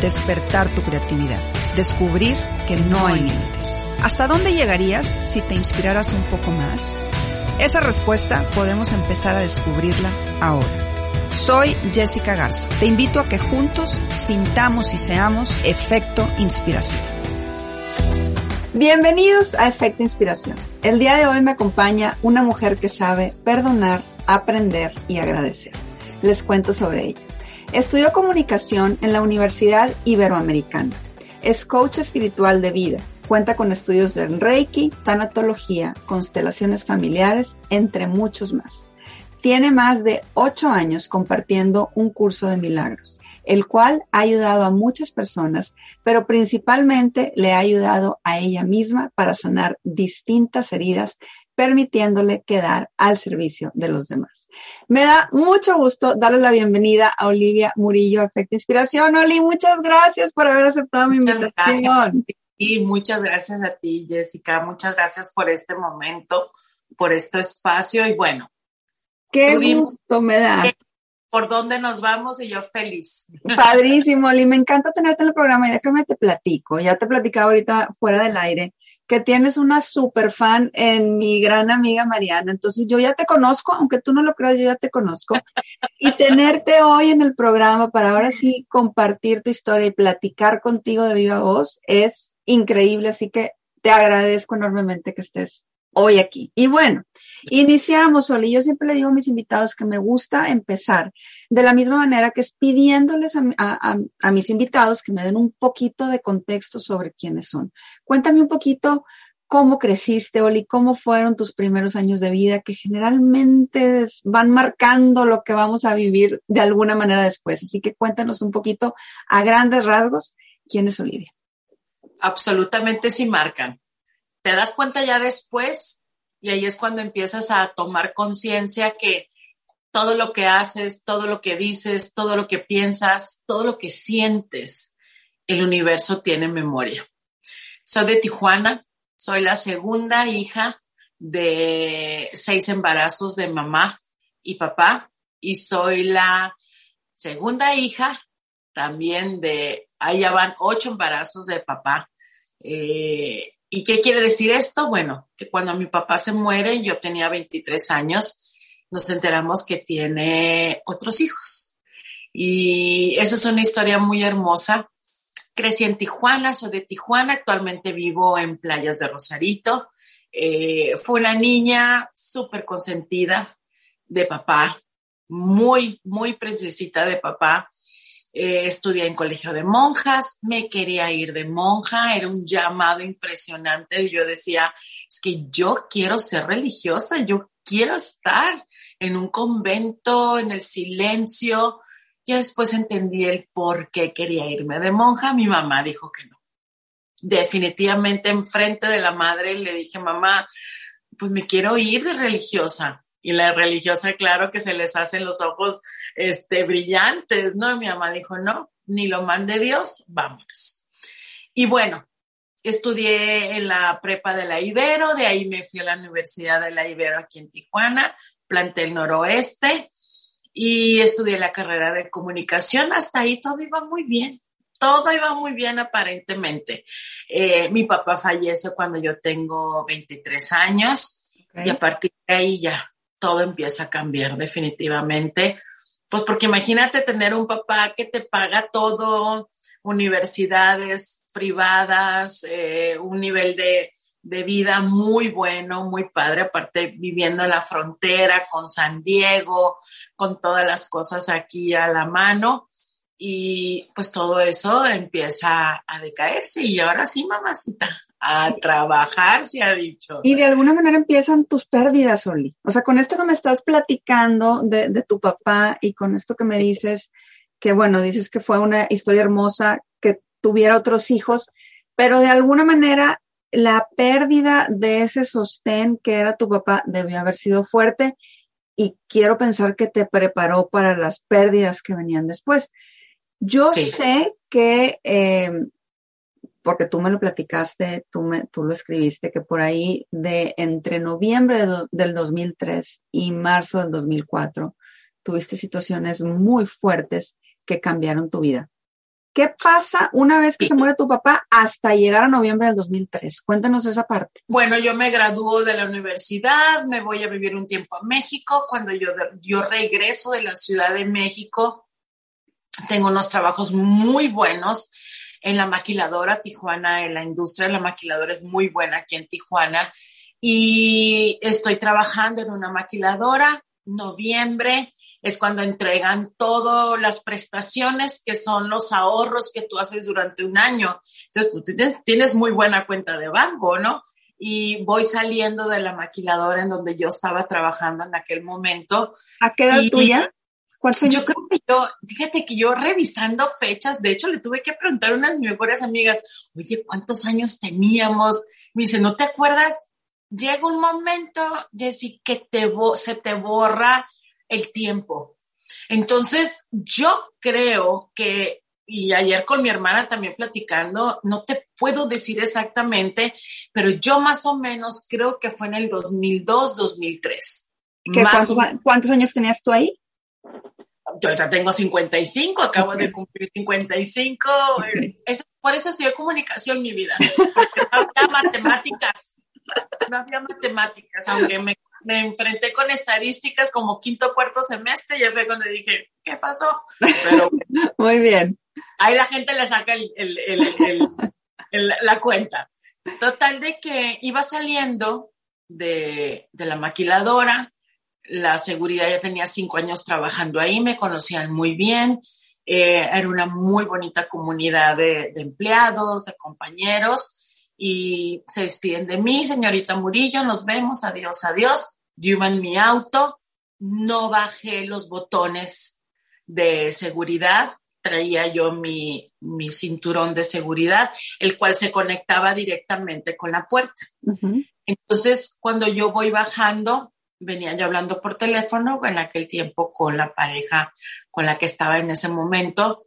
despertar tu creatividad, descubrir que no hay límites. ¿Hasta dónde llegarías si te inspiraras un poco más? Esa respuesta podemos empezar a descubrirla ahora. Soy Jessica Garza. Te invito a que juntos sintamos y seamos efecto inspiración. Bienvenidos a Efecto Inspiración. El día de hoy me acompaña una mujer que sabe perdonar, aprender y agradecer. Les cuento sobre ella. Estudió comunicación en la Universidad Iberoamericana. Es coach espiritual de vida Cuenta con estudios de Reiki, tanatología, constelaciones familiares, entre muchos más. Tiene más de ocho años compartiendo un curso de milagros, el cual ha ayudado a muchas personas, pero principalmente le ha ayudado a ella misma para sanar distintas heridas, permitiéndole quedar al servicio de los demás. Me da mucho gusto darle la bienvenida a Olivia Murillo, Efecto Inspiración. Oli, muchas gracias por haber aceptado mi invitación. Y muchas gracias a ti, Jessica. Muchas gracias por este momento, por este espacio. Y bueno. Qué gusto me da. ¿Por dónde nos vamos? Y yo feliz. Padrísimo, Oli. Me encanta tenerte en el programa y déjame te platico. Ya te platicaba ahorita fuera del aire que tienes una super fan en mi gran amiga Mariana. Entonces yo ya te conozco, aunque tú no lo creas, yo ya te conozco. Y tenerte hoy en el programa para ahora sí compartir tu historia y platicar contigo de viva voz es increíble. Así que te agradezco enormemente que estés hoy aquí. Y bueno, iniciamos, Oli. Yo siempre le digo a mis invitados que me gusta empezar de la misma manera que es pidiéndoles a, mis invitados que me den un poquito de contexto sobre quiénes son. Cuéntame un poquito cómo creciste, Oli, cómo fueron tus primeros años de vida, que generalmente van marcando lo que vamos a vivir de alguna manera después. Así que cuéntanos un poquito a grandes rasgos quién es Olivia. Absolutamente sí marcan te das cuenta ya después y ahí es cuando empiezas a tomar conciencia que todo lo que haces, todo lo que dices, todo lo que piensas, todo lo que sientes, el universo tiene memoria. Soy de Tijuana, soy la segunda hija de seis embarazos de mamá y papá y soy la segunda hija también de, ya van ocho embarazos de papá. Eh, ¿Y qué quiere decir esto? Bueno, que cuando mi papá se muere, yo tenía 23 años, nos enteramos que tiene otros hijos. Y esa es una historia muy hermosa. Crecí en Tijuana, soy de Tijuana, actualmente vivo en Playas de Rosarito. Eh, fue una niña súper consentida de papá, muy, muy preciosita de papá. Eh, estudié en colegio de monjas, me quería ir de monja, era un llamado impresionante. Yo decía, es que yo quiero ser religiosa, yo quiero estar en un convento, en el silencio. Y después entendí el por qué quería irme de monja. Mi mamá dijo que no. Definitivamente enfrente de la madre le dije, mamá, pues me quiero ir de religiosa. Y la religiosa, claro que se les hacen los ojos este, brillantes, ¿no? mi mamá dijo, no, ni lo mande Dios, vámonos. Y bueno, estudié en la prepa de la Ibero, de ahí me fui a la Universidad de la Ibero aquí en Tijuana, planté el noroeste y estudié la carrera de comunicación. Hasta ahí todo iba muy bien, todo iba muy bien aparentemente. Eh, mi papá fallece cuando yo tengo 23 años y a partir de ahí ya todo empieza a cambiar definitivamente. Pues porque imagínate tener un papá que te paga todo, universidades privadas, eh, un nivel de, de vida muy bueno, muy padre, aparte viviendo en la frontera con San Diego, con todas las cosas aquí a la mano. Y pues todo eso empieza a decaerse. Y ahora sí, mamacita, a trabajar, se ha dicho. Y de alguna manera empiezan tus pérdidas, Oli. O sea, con esto que me estás platicando de, de tu papá y con esto que me dices, que bueno, dices que fue una historia hermosa, que tuviera otros hijos, pero de alguna manera la pérdida de ese sostén que era tu papá debió haber sido fuerte y quiero pensar que te preparó para las pérdidas que venían después. Yo sé que, eh, porque tú me lo platicaste, tú, me, tú lo escribiste, que por ahí de entre noviembre de, del 2003 y marzo del 2004 tuviste situaciones muy fuertes que cambiaron tu vida. ¿Qué pasa una vez que se muere tu papá hasta llegar a noviembre del 2003? Cuéntanos esa parte. Bueno, yo me gradúo de la universidad, me voy a vivir un tiempo a México. Cuando yo, yo regreso de la Ciudad de México, tengo unos trabajos muy buenos en la maquiladora Tijuana, en la industria de la maquiladora es muy buena aquí en Tijuana. Y estoy trabajando en una maquiladora, noviembre, es cuando entregan todas las prestaciones que son los ahorros que tú haces durante un año. Entonces, tú tienes muy buena cuenta de banco, ¿no? Y voy saliendo de la maquiladora en donde yo estaba trabajando en aquel momento. ¿A qué edad tuya? Yo creo que yo, fíjate que yo revisando fechas, de hecho le tuve que preguntar a unas mejores amigas, oye, ¿cuántos años teníamos? Me dice, ¿no te acuerdas? Llega un momento, Jessy, que te se te borra el tiempo. Entonces, yo creo que, y ayer con mi hermana también platicando, no te puedo decir exactamente, pero yo más o menos creo que fue en el 2002, 2003. cuántos, ¿Cuántos años tenías tú ahí? Yo ya tengo 55, acabo de cumplir 55. por eso estudié comunicación, mi vida. Porque no había matemáticas. No había matemáticas, aunque me, me, enfrenté con estadísticas como quinto, cuarto semestre, ya fue cuando dije, ¿qué pasó? Pero, Muy bien. Ahí la gente le saca el, el, la cuenta. Total de que iba saliendo de, de la maquiladora, la seguridad ya tenía cinco años trabajando ahí, me conocían muy bien, eh, era una muy bonita comunidad de, empleados, de compañeros, y se despiden de mí, señorita Murillo, nos vemos, adiós, adiós. Yo en mi auto, no bajé los botones de seguridad, traía yo mi, mi cinturón de seguridad, el cual se conectaba directamente con la puerta. Entonces, cuando yo voy bajando, venía yo hablando por teléfono en aquel tiempo con la pareja con la que estaba en ese momento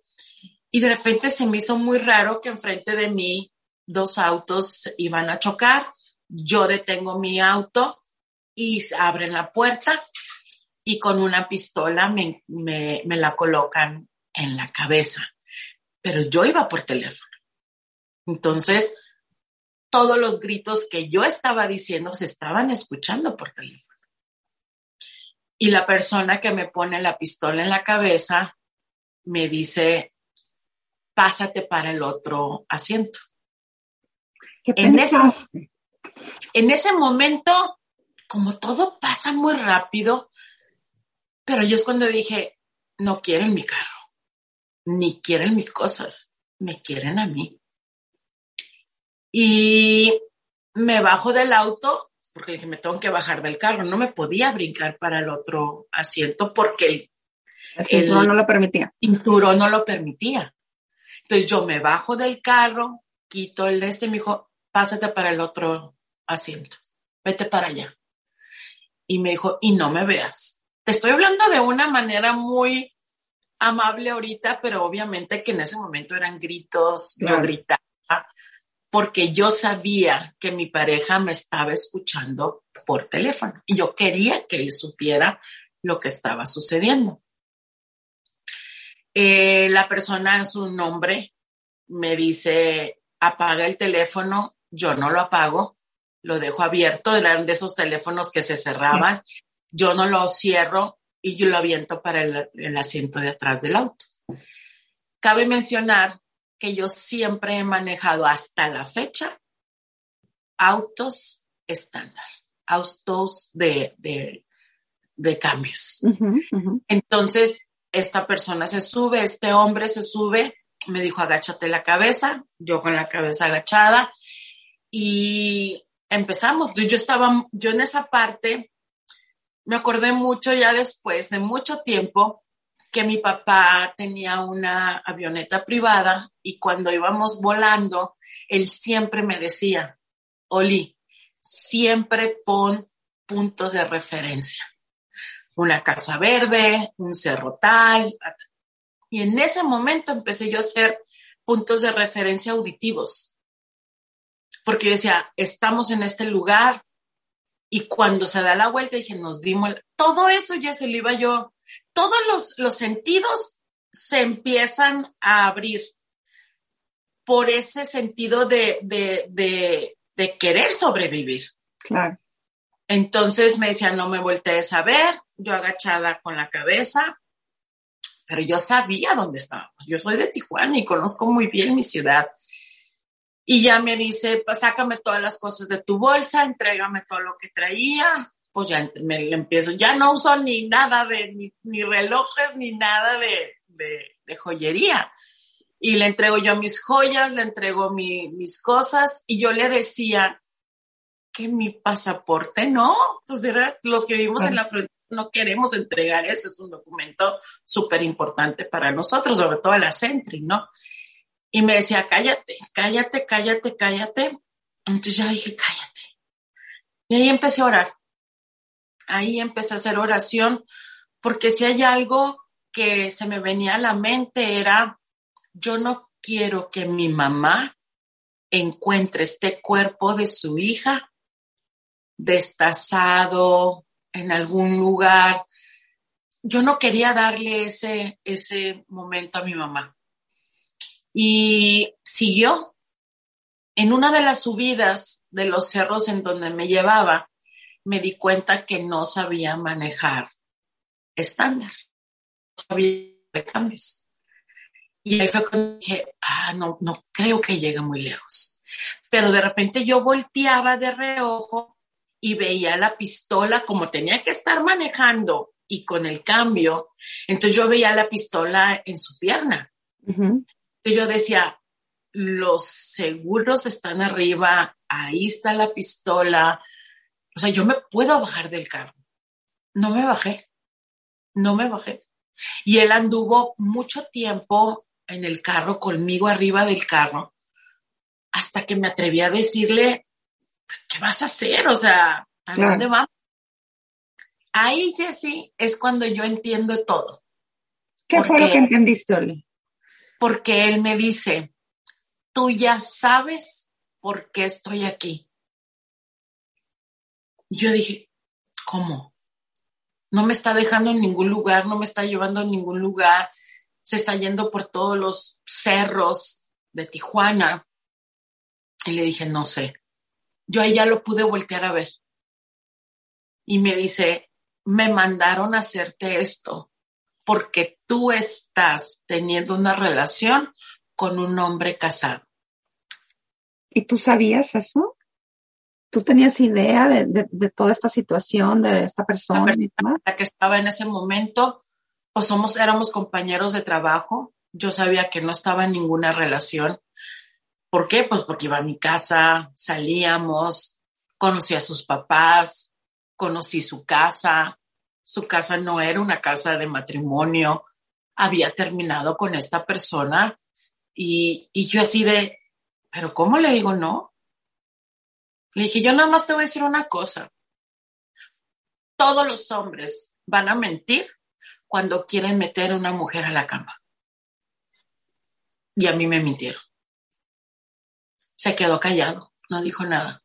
y de repente se me hizo muy raro que enfrente de mí dos autos iban a chocar. Yo detengo mi auto y abren la puerta y con una pistola me, me, me la colocan en la cabeza. Pero yo iba por teléfono. Entonces, todos los gritos que yo estaba diciendo se estaban escuchando por teléfono y la persona que me pone la pistola en la cabeza me dice, pásate para el otro asiento. en, ese, en ese momento, como todo pasa muy rápido, pero yo es cuando dije, no quieren mi carro, ni quieren mis cosas, me quieren a mí. Y me bajo del auto porque dije, me tengo que bajar del carro, no me podía brincar para el otro asiento porque el, cinturón no lo permitía. cinturón no lo permitía. Entonces yo me bajo del carro, quito el este y me dijo, pásate para el otro asiento, vete para allá. Y me dijo, y no me veas. Te estoy hablando de una manera muy amable ahorita, pero obviamente que en ese momento eran gritos, yo gritaba, porque yo sabía que mi pareja me estaba escuchando por teléfono y yo quería que él supiera lo que estaba sucediendo. Eh, la persona en su nombre me dice, apaga el teléfono, yo no lo apago, lo dejo abierto, eran de esos teléfonos que se cerraban, yo no lo cierro y yo lo aviento para el asiento de atrás del auto. Cabe mencionar que yo siempre he manejado hasta la fecha autos estándar, autos de, de, cambios. Entonces, esta persona se sube, este hombre se sube, me dijo, agáchate la cabeza, yo con la cabeza agachada, y empezamos. Yo, yo estaba, yo en esa parte, me acordé mucho ya después, de mucho tiempo, que mi papá tenía una avioneta privada y cuando íbamos volando, él siempre me decía, Oli, siempre pon puntos de referencia. Una casa verde, un cerro tal. Y en ese momento empecé yo a hacer puntos de referencia auditivos. Porque yo decía, estamos en este lugar. Y cuando se da la vuelta, dije, nos dimos, todo eso ya se lo iba yo todos los, los sentidos se empiezan a abrir por ese sentido de, de, de, de querer sobrevivir. Claro. Entonces me decía, no me voltees a ver, yo agachada con la cabeza, pero yo sabía dónde estábamos. Yo soy de Tijuana y conozco muy bien mi ciudad. Y ya me dice, pues sácame todas las cosas de tu bolsa, entrégame todo lo que traía pues ya me empiezo, ya no uso ni nada de, ni, relojes, ni nada de, de, joyería. Y le entrego yo mis joyas, le entrego mis cosas y yo le decía que mi pasaporte no, pues era, los que vivimos en la frontera no queremos entregar eso, es un documento súper importante para nosotros, sobre todo la Sentry, ¿no? Y me decía, cállate, cállate, cállate, cállate. Entonces ya dije, cállate. Y ahí empecé a orar ahí empecé a hacer oración, porque si hay algo que se me venía a la mente era, yo no quiero que mi mamá encuentre este cuerpo de su hija destazado en algún lugar. Yo no quería darle ese, ese momento a mi mamá. Y siguió. En una de las subidas de los cerros en donde me llevaba, me di cuenta que no sabía manejar estándar, no sabía de cambios. Y ahí fue cuando dije, ah, no, no creo que llegue muy lejos. Pero de repente yo volteaba de reojo y veía la pistola como tenía que estar manejando y con el cambio, entonces yo veía la pistola en su pierna. Y yo decía, los seguros están arriba, ahí está la pistola, o sea, yo me puedo bajar del carro. No me bajé. No me bajé. Y él anduvo mucho tiempo en el carro, conmigo arriba del carro, hasta que me atreví a decirle, pues, ¿qué vas a hacer? O sea, ¿a dónde vamos? Ahí, Jessy, es cuando yo entiendo todo. ¿Qué fue lo que entendiste, Oli? Porque él me dice, tú ya sabes por qué estoy aquí. Y yo dije, ¿cómo? No me está dejando en ningún lugar, no me está llevando a ningún lugar, se está yendo por todos los cerros de Tijuana. Y le dije, no sé. Yo ahí ya lo pude voltear a ver. Y me dice, me mandaron a hacerte esto porque tú estás teniendo una relación con un hombre casado. ¿Y tú sabías eso? ¿Tú tenías idea de, toda esta situación, de esta persona? La que estaba en ese momento, pues somos, éramos compañeros de trabajo. Yo sabía que no estaba en ninguna relación. ¿Por qué? Pues porque iba a mi casa, salíamos, conocí a sus papás, conocí su casa. Su casa no era una casa de matrimonio. Había terminado con esta persona y, y yo así de, pero ¿cómo le digo no? Le dije, yo nada más te voy a decir una cosa. Todos los hombres van a mentir cuando quieren meter a una mujer a la cama. Y a mí me mintieron. Se quedó callado, no dijo nada.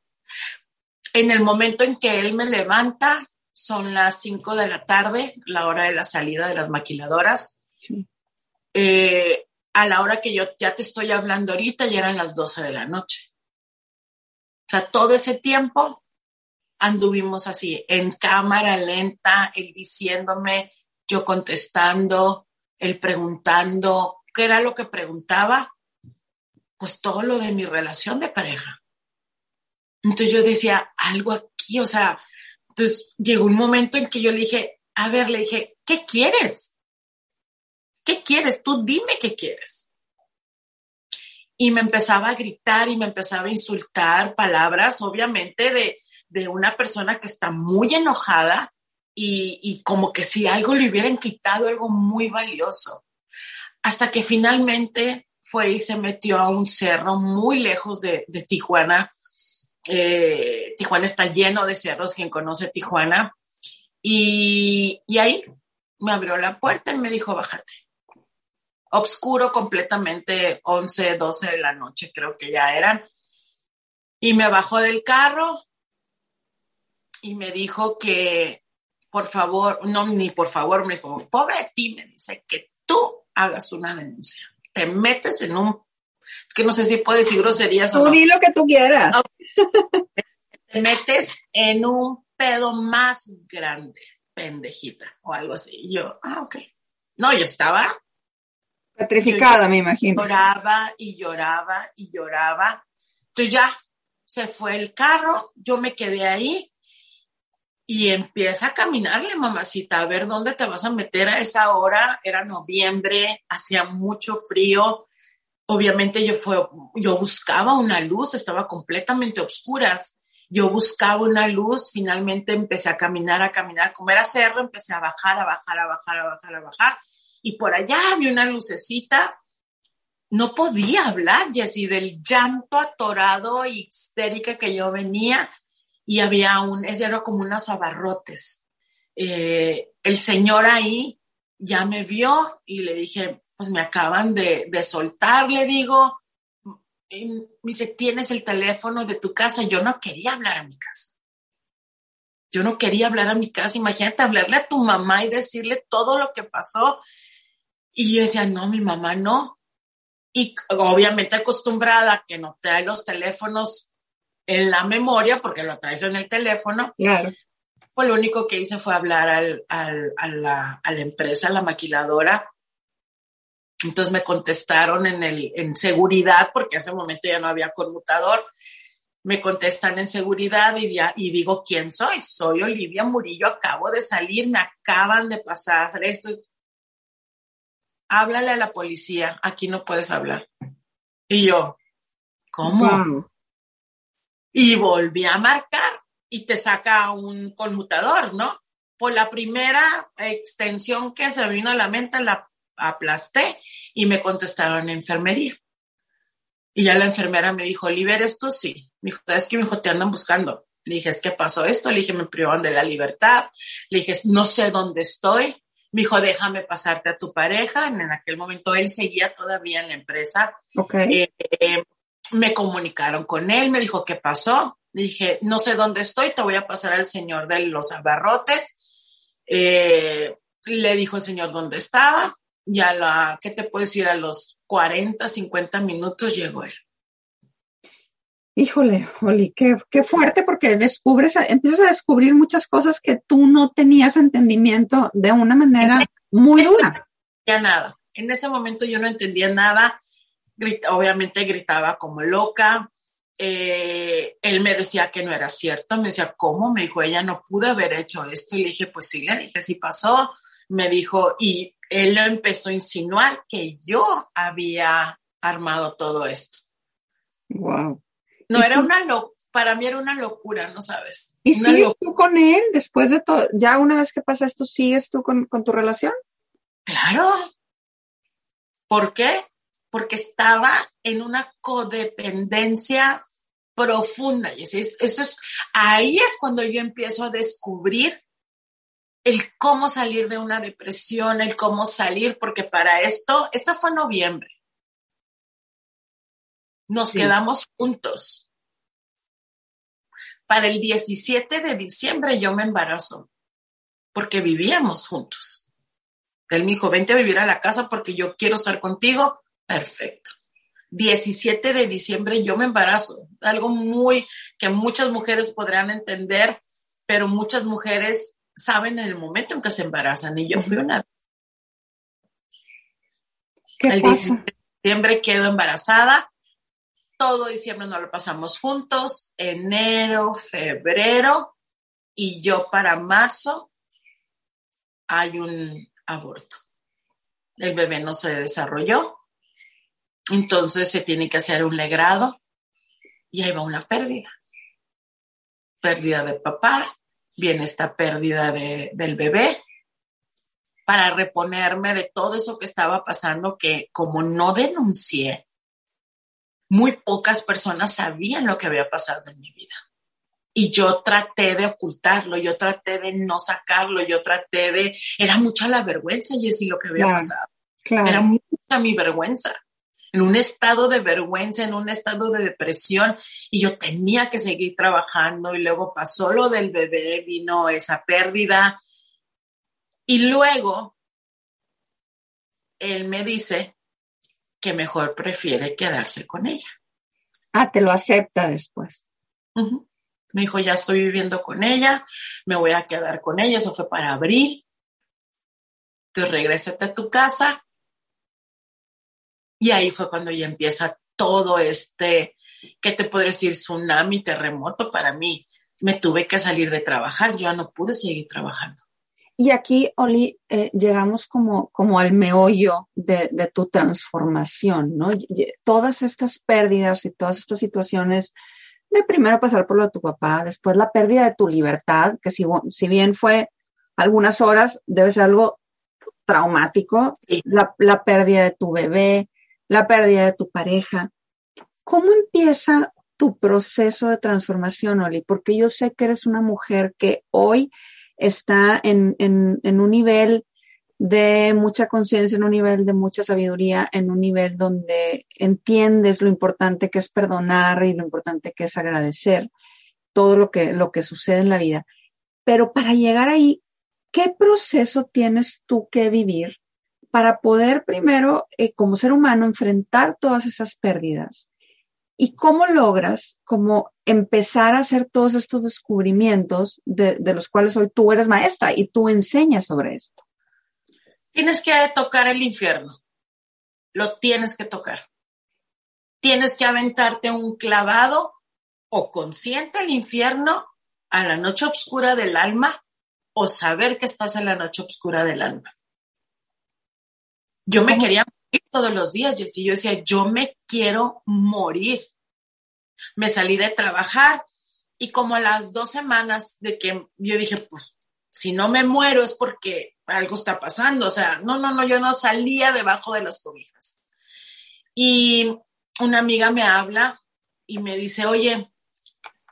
En el momento en que él me levanta, son las cinco de la tarde, la hora de la salida de las maquiladoras. Eh, a la hora que yo ya te estoy hablando ahorita, ya eran las doce de la noche. O sea, todo ese tiempo anduvimos así, en cámara lenta, él diciéndome, yo contestando, él preguntando, qué era lo que preguntaba, pues todo lo de mi relación de pareja. Entonces yo decía, algo aquí, o sea, entonces llegó un momento en que yo le dije, a ver, le dije, ¿qué quieres? ¿Qué quieres? Tú dime qué quieres. Y me empezaba a gritar y me empezaba a insultar palabras, obviamente, de, de una persona que está muy enojada y, y como que si algo le hubieran quitado algo muy valioso. Hasta que finalmente fue y se metió a un cerro muy lejos de, de Tijuana. Eh, Tijuana está lleno de cerros, quien conoce Tijuana. Y, y ahí me abrió la puerta y me dijo, bájate. Obscuro completamente, 11, 12 de la noche creo que ya eran. Y me bajó del carro y me dijo que, por favor, no, ni por favor, me dijo, pobre de ti, me dice que tú hagas una denuncia. Te metes en un, es que no sé si puedes decir groserías o no. lo que tú quieras. Te metes en un pedo más grande, pendejita, o algo así. Y yo, ah, ok. No, yo estaba petrificada, yo, me imagino. Lloraba y lloraba y lloraba. Entonces ya se fue el carro, yo me quedé ahí y empieza a caminarle, mamacita, a ver dónde te vas a meter a esa hora. Era noviembre, hacía mucho frío. Obviamente yo fue, yo buscaba una luz, estaba completamente oscuras. Yo buscaba una luz, finalmente empecé a caminar, a caminar, como era cerro, empecé a bajar, a bajar, a bajar, a bajar, a bajar. Y por allá vi una lucecita. No podía hablar, Jessy, del llanto atorado y histérica que yo venía y había un, era como unos abarrotes. Eh, el señor ahí ya me vio y le dije, pues me acaban de, de soltar, le digo, me dice, ¿tienes el teléfono de tu casa? Yo no quería hablar a mi casa. Yo no quería hablar a mi casa. Imagínate hablarle a tu mamá y decirle todo lo que pasó. Y yo decía, no, mi mamá no. Y obviamente acostumbrada a que no trae los teléfonos en la memoria, porque lo traes en el teléfono. Claro. Pues lo único que hice fue hablar al, al, a, la, a la empresa, a la maquiladora. Entonces me contestaron en, el, en seguridad, porque hace un momento ya no había conmutador. Me contestan en seguridad y, ya, y digo, ¿quién soy? Soy Olivia Murillo, acabo de salir, me acaban de pasar esto. Háblale a la policía, aquí no puedes hablar. Y yo, ¿cómo? Wow y volví a marcar y te saca un conmutador, ¿no? Por la primera extensión que se vino a la mente la aplasté y me contestaron enfermería. Y ya la enfermera me dijo, Oliver, esto sí. Me dijo, ¿sabes qué? Me dijo, te andan buscando. Le dije, ¿es que pasó esto? Le dije, me privaron de la libertad. Le dije, no sé dónde estoy. Me dijo, déjame pasarte a tu pareja. En aquel momento él seguía todavía en la empresa. Okay. Eh, me comunicaron con él, me dijo, ¿qué pasó? Le dije, no sé dónde estoy, te voy a pasar al señor de los abarrotes. Eh, le dijo el señor dónde estaba y a la, ¿qué te puedo decir? A los 40, 50 minutos llegó él. Híjole, Oli, qué, qué fuerte porque descubres, empiezas a descubrir muchas cosas que tú no tenías entendimiento de una manera muy dura. Entendía nada. En ese momento yo no entendía nada obviamente gritaba como loca. Eh, él me decía que no era cierto, me decía, ¿cómo? Me dijo, ella no pudo haber hecho esto. Y le dije, pues sí, le dije, sí pasó. Me dijo, y él lo empezó a insinuar que yo había armado todo esto. Wow. No, era una locura, para mí era una locura, ¿no sabes? ¿Y sigues tú con él después de todo? ¿Ya una vez que pasa esto, sigues tú con, con tu relación? Claro. ¿Por qué? porque estaba en una codependencia profunda. Y eso es, eso es, ahí es cuando yo empiezo a descubrir el cómo salir de una depresión, el cómo salir, porque para esto, esto fue noviembre. Nos sí. quedamos juntos. Para el 17 de diciembre yo me embarazo, porque vivíamos juntos. Él me dijo, vente a vivir a la casa porque yo quiero estar contigo Perfecto. 17 de diciembre yo me embarazo. Algo muy que muchas mujeres podrán entender, pero muchas mujeres saben en el momento en que se embarazan y yo fui una. ¿Qué el pasa? 17 de diciembre quedo embarazada todo diciembre nos lo pasamos juntos, enero, febrero, y yo para marzo hay un aborto. El bebé no se desarrolló, entonces se tiene que hacer un legrado y ahí va una pérdida. Pérdida de papá, viene esta pérdida de, del bebé para reponerme de todo eso que estaba pasando que como no denuncié, muy pocas personas sabían lo que había pasado en mi vida. Y yo traté de ocultarlo, yo traté de no sacarlo, yo traté de... Era mucha la vergüenza, Jessy, lo que había pasado. Era mucha mi vergüenza. En un estado de vergüenza, en un estado de depresión, y yo tenía que seguir trabajando. Y luego pasó lo del bebé, vino esa pérdida. Y luego él me dice, que mejor prefiere quedarse con ella. Ah, te lo acepta después. Me dijo, ya estoy viviendo con ella, me voy a quedar con ella, eso fue para abril. Entonces regrésate a tu casa. Y ahí fue cuando ya empieza todo este, ¿qué te puedo decir? Tsunami, terremoto para mí. Me tuve que salir de trabajar, yo ya no pude seguir trabajando. Y aquí, Oli, eh, llegamos como, como al meollo de, de, tu transformación, ¿no? Todas estas pérdidas y todas estas situaciones de primero pasar por lo de tu papá, después la pérdida de tu libertad, que si, si bien fue algunas horas, debe ser algo traumático, la, la pérdida de tu bebé, la pérdida de tu pareja. ¿Cómo empieza tu proceso de transformación, Oli? Porque yo sé que eres una mujer que hoy está en, en, un nivel de mucha conciencia, en un nivel de mucha sabiduría, en un nivel donde entiendes lo importante que es perdonar y lo importante que es agradecer todo lo que, lo que sucede en la vida. Pero para llegar ahí, ¿qué proceso tienes tú que vivir para poder primero, eh, como ser humano, enfrentar todas esas pérdidas? ¿Y cómo logras como empezar a hacer todos estos descubrimientos de, de, los cuales hoy tú eres maestra y tú enseñas sobre esto? Tienes que tocar el infierno. Lo tienes que tocar. Tienes que aventarte un clavado o consciente al infierno a la noche oscura del alma o saber que estás en la noche oscura del alma. Yo me quería todos los días, Jessy. Yo decía, yo me quiero morir. Me salí de trabajar y como a las dos semanas de que yo dije, pues, si no me muero es porque algo está pasando. O sea, no, no, no, yo no salía debajo de las cobijas. Y una amiga me habla y me dice, oye,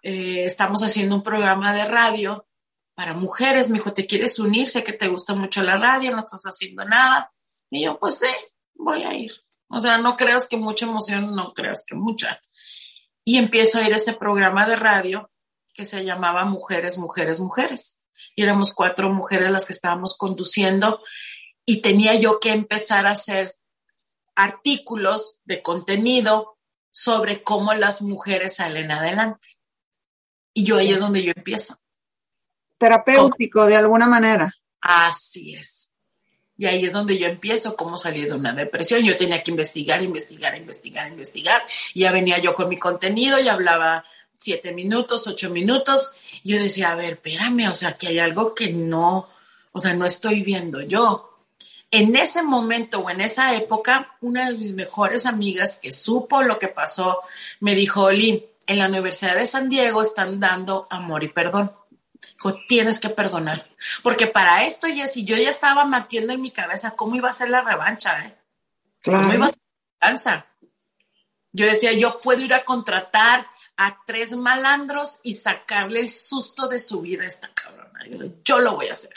eh, estamos haciendo un programa de radio para mujeres. Me dijo, ¿te quieres unir? Sé que te gusta mucho la radio, no estás haciendo nada. Y yo, pues sí, voy a ir. O sea, no creas que mucha emoción, no creas que mucha. Y empiezo a ir a este programa de radio que se llamaba Mujeres, Mujeres, Mujeres. Y éramos cuatro mujeres las que estábamos conduciendo y tenía yo que empezar a hacer artículos de contenido sobre cómo las mujeres salen adelante. Y yo ahí es donde yo empiezo. Terapéutico, de alguna manera. Así es. Y ahí es donde yo empiezo cómo salir de una depresión. Yo tenía que investigar, investigar, investigar, investigar. Y ya venía yo con mi contenido y hablaba siete minutos, ocho minutos. Y yo decía, a ver, espérame, o sea, que hay algo que no, o sea, no estoy viendo yo. En ese momento o en esa época, una de mis mejores amigas que supo lo que pasó, me dijo, Oli, en la Universidad de San Diego están dando amor y perdón tienes que perdonar. Porque para esto, Jessy, yo ya estaba matiendo en mi cabeza cómo iba a ser la revancha, ¿eh? ¿Cómo iba a ser la revancha? Yo decía, yo puedo ir a contratar a tres malandros y sacarle el susto de su vida a esta cabrona. Yo, yo lo voy a hacer.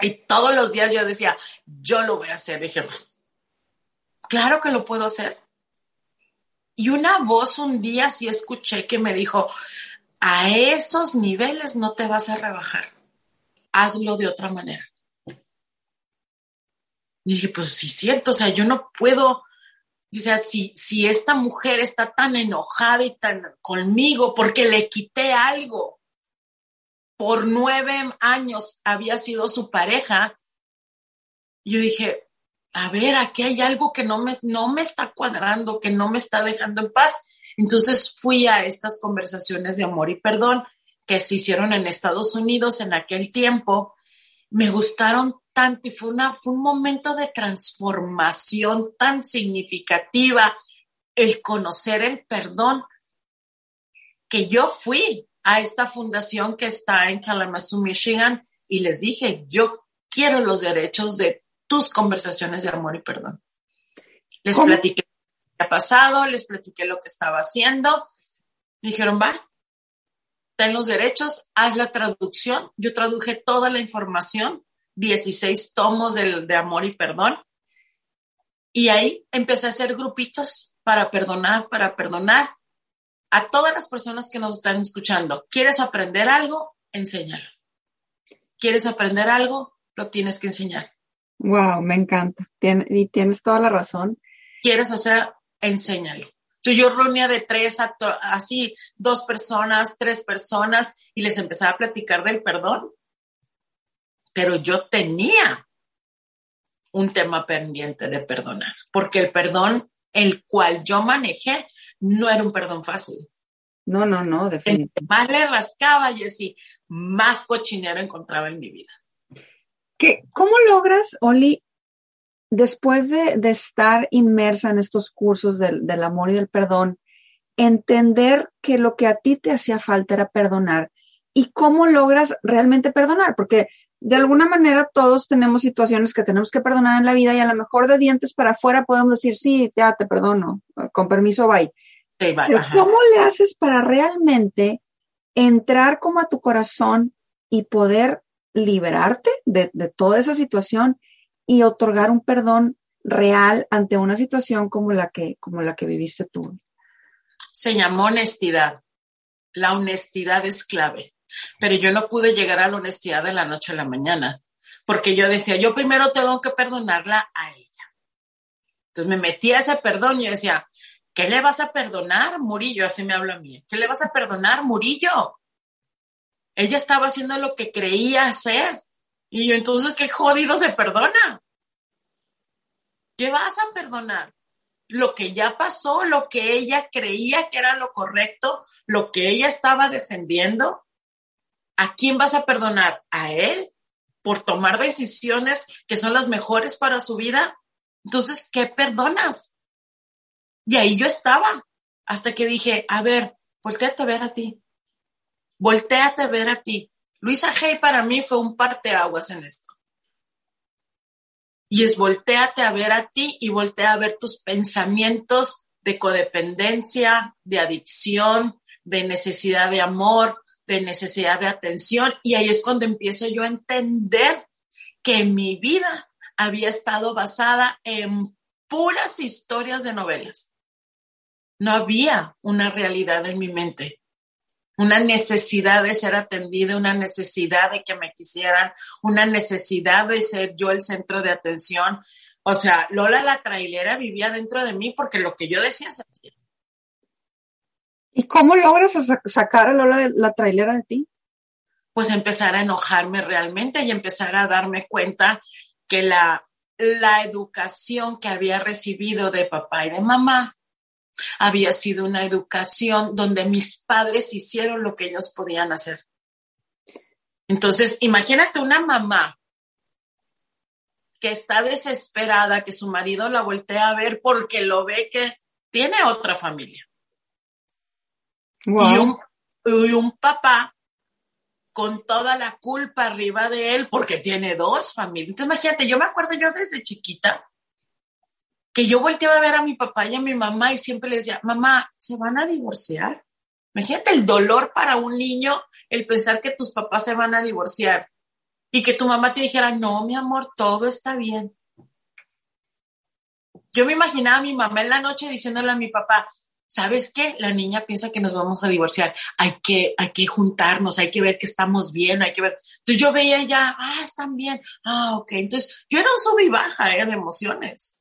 Y todos los días yo decía, yo lo voy a hacer. Dije, claro que lo puedo hacer. Y una voz un día sí escuché que me dijo, a esos niveles no te vas a rebajar. Hazlo de otra manera. dije, pues sí, cierto, o sea, yo no puedo, sea, si, si esta mujer está tan enojada y tan conmigo porque le quité algo, por nueve años había sido su pareja, yo dije, a ver, aquí hay algo que no me, no me está cuadrando, que no me está dejando en paz. Entonces fui a estas conversaciones de amor y perdón que se hicieron en Estados Unidos en aquel tiempo. Me gustaron tanto y fue, una, fue un momento de transformación tan significativa el conocer el perdón que yo fui a esta fundación que está en Kalamazoo, Michigan, y les dije, yo quiero los derechos de tus conversaciones de amor y perdón. Les platiqué lo que ha pasado, les platiqué lo que estaba haciendo. Me dijeron, va, ten los derechos, haz la traducción. Yo traduje toda la información, 16 tomos de, de amor y perdón. Y ahí empecé a hacer grupitos para perdonar, para perdonar a todas las personas que nos están escuchando, ¿quieres aprender algo? Enséñalo. ¿Quieres aprender algo? Lo tienes que enseñar. Wow, me encanta. y tienes toda la razón. ¿Quieres hacer? Enséñalo. Yo reunía de tres a así, dos personas, tres personas y les empezaba a platicar del perdón. Pero yo tenía un tema pendiente de perdonar, porque el perdón, el cual yo manejé, no era un perdón fácil. No, no, no, definitivamente. Más le rascaba, y más cochinero encontraba en mi vida. ¿Qué, ¿Cómo logras, Oli, después de, estar inmersa en estos cursos del, del amor y del perdón, entender que lo que a ti te hacía falta era perdonar? ¿Y cómo logras realmente perdonar? Porque de alguna manera todos tenemos situaciones que tenemos que perdonar en la vida y a lo mejor de dientes para afuera podemos decir, sí, ya te perdono, con permiso, bye. ¿Cómo le haces para realmente entrar como a tu corazón y poder liberarte de, toda esa situación y otorgar un perdón real ante una situación como la que, como la que viviste tú? Se llamó honestidad. La honestidad es clave. Pero yo no pude llegar a la honestidad de la noche a la mañana, porque yo decía, yo primero tengo que perdonarla a ella. Entonces me metí a ese perdón y decía, ¿Qué le vas a perdonar, Murillo? Así me habla a mí. ¿Qué le vas a perdonar, Murillo? Ella estaba haciendo lo que creía hacer. Y yo, entonces, ¿qué jodido se perdona? ¿Qué vas a perdonar? Lo que ya pasó, lo que ella creía que era lo correcto, lo que ella estaba defendiendo. ¿A quién vas a perdonar? ¿A él? ¿Por tomar decisiones que son las mejores para su vida? Entonces, ¿qué perdonas? Y ahí yo estaba, hasta que dije, a ver, volteate a ver a ti. Volteate a ver a ti. Luisa Hay para mí fue un parteaguas en esto. Y es volteate a ver a ti y voltea a ver tus pensamientos de codependencia, de adicción, de necesidad de amor, de necesidad de atención. Y ahí es cuando empiezo yo a entender que mi vida había estado basada en puras historias de novelas no había una realidad en mi mente, una necesidad de ser atendida, una necesidad de que me quisieran, una necesidad de ser yo el centro de atención. O sea, Lola la trailera vivía dentro de mí porque lo que yo decía se hacía. ¿Y cómo logras sacar a Lola la trailera de ti? Pues empezar a enojarme realmente y empezar a darme cuenta que la, la educación que había recibido de papá y de mamá había sido una educación donde mis padres hicieron lo que ellos podían hacer. Entonces, imagínate una mamá que está desesperada, que su marido la voltea a ver porque lo ve que tiene otra familia. Y, un, y un papá con toda la culpa arriba de él porque tiene dos familias. Entonces, imagínate, yo me acuerdo yo desde chiquita que yo volteaba a ver a mi papá y a mi mamá y siempre les decía, mamá, ¿se van a divorciar? Imagínate el dolor para un niño el pensar que tus papás se van a divorciar y que tu mamá te dijera, no, mi amor, todo está bien. Yo me imaginaba a mi mamá en la noche diciéndole a mi papá, ¿sabes qué? La niña piensa que nos vamos a divorciar. Hay que, hay que juntarnos, hay que ver que estamos bien, hay que ver. Entonces yo veía ya, ah, están bien. Ah, ok. Entonces yo era un sub y baja eh, de emociones.